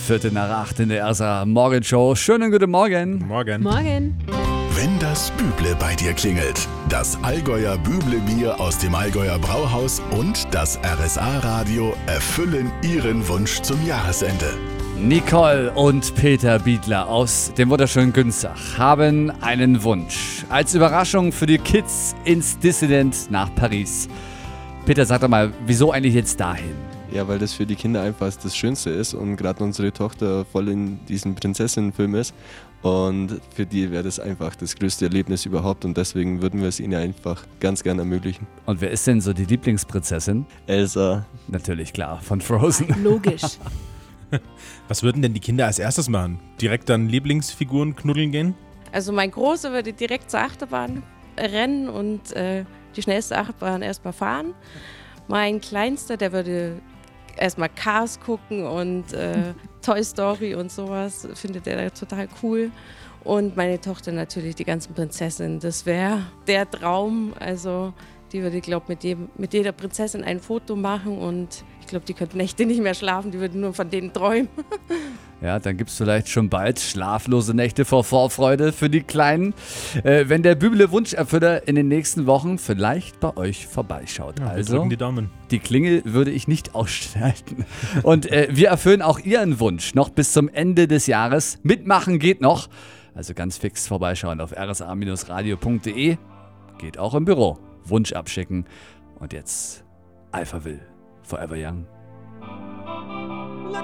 Viertel nach acht in der RSA Morgenshow. Schönen guten Morgen. Morgen. Morgen. Wenn das Büble bei dir klingelt, das Allgäuer Büble-Bier aus dem Allgäuer Brauhaus und das RSA-Radio erfüllen ihren Wunsch zum Jahresende. Nicole und Peter Biedler aus dem wunderschönen Günzach haben einen Wunsch. Als Überraschung für die Kids ins Dissident nach Paris. Peter, sag doch mal, wieso eigentlich jetzt dahin? Ja, weil das für die Kinder einfach das Schönste ist und gerade unsere Tochter voll in diesem Prinzessinnenfilm ist. Und für die wäre das einfach das größte Erlebnis überhaupt und deswegen würden wir es ihnen einfach ganz gern ermöglichen. Und wer ist denn so die Lieblingsprinzessin? Elsa. Natürlich klar, von Frozen. Logisch. Was würden denn die Kinder als erstes machen? Direkt dann Lieblingsfiguren knuddeln gehen? Also mein Großer würde direkt zur Achterbahn rennen und äh, die schnellste Achterbahn erstmal fahren. Mein Kleinster, der würde erstmal Cars gucken und äh, Toy Story und sowas, findet er total cool. Und meine Tochter natürlich die ganzen Prinzessinnen. Das wäre der Traum. Also die würde, glaube mit, jedem- mit jeder Prinzessin ein Foto machen und ich glaube, die könnten Nächte nicht mehr schlafen, die würden nur von denen träumen. Ja, dann gibt's vielleicht schon bald schlaflose Nächte vor Vorfreude für die Kleinen, äh, wenn der Büble Wunscherfüller in den nächsten Wochen vielleicht bei euch vorbeischaut. Ja, wir also, drücken die Daumen. die Klingel würde ich nicht ausschalten. Und äh, wir erfüllen auch Ihren Wunsch noch bis zum Ende des Jahres. Mitmachen geht noch. Also ganz fix vorbeischauen auf rsa-radio.de. Geht auch im Büro. Wunsch abschicken. Und jetzt Alpha Will. Forever Young.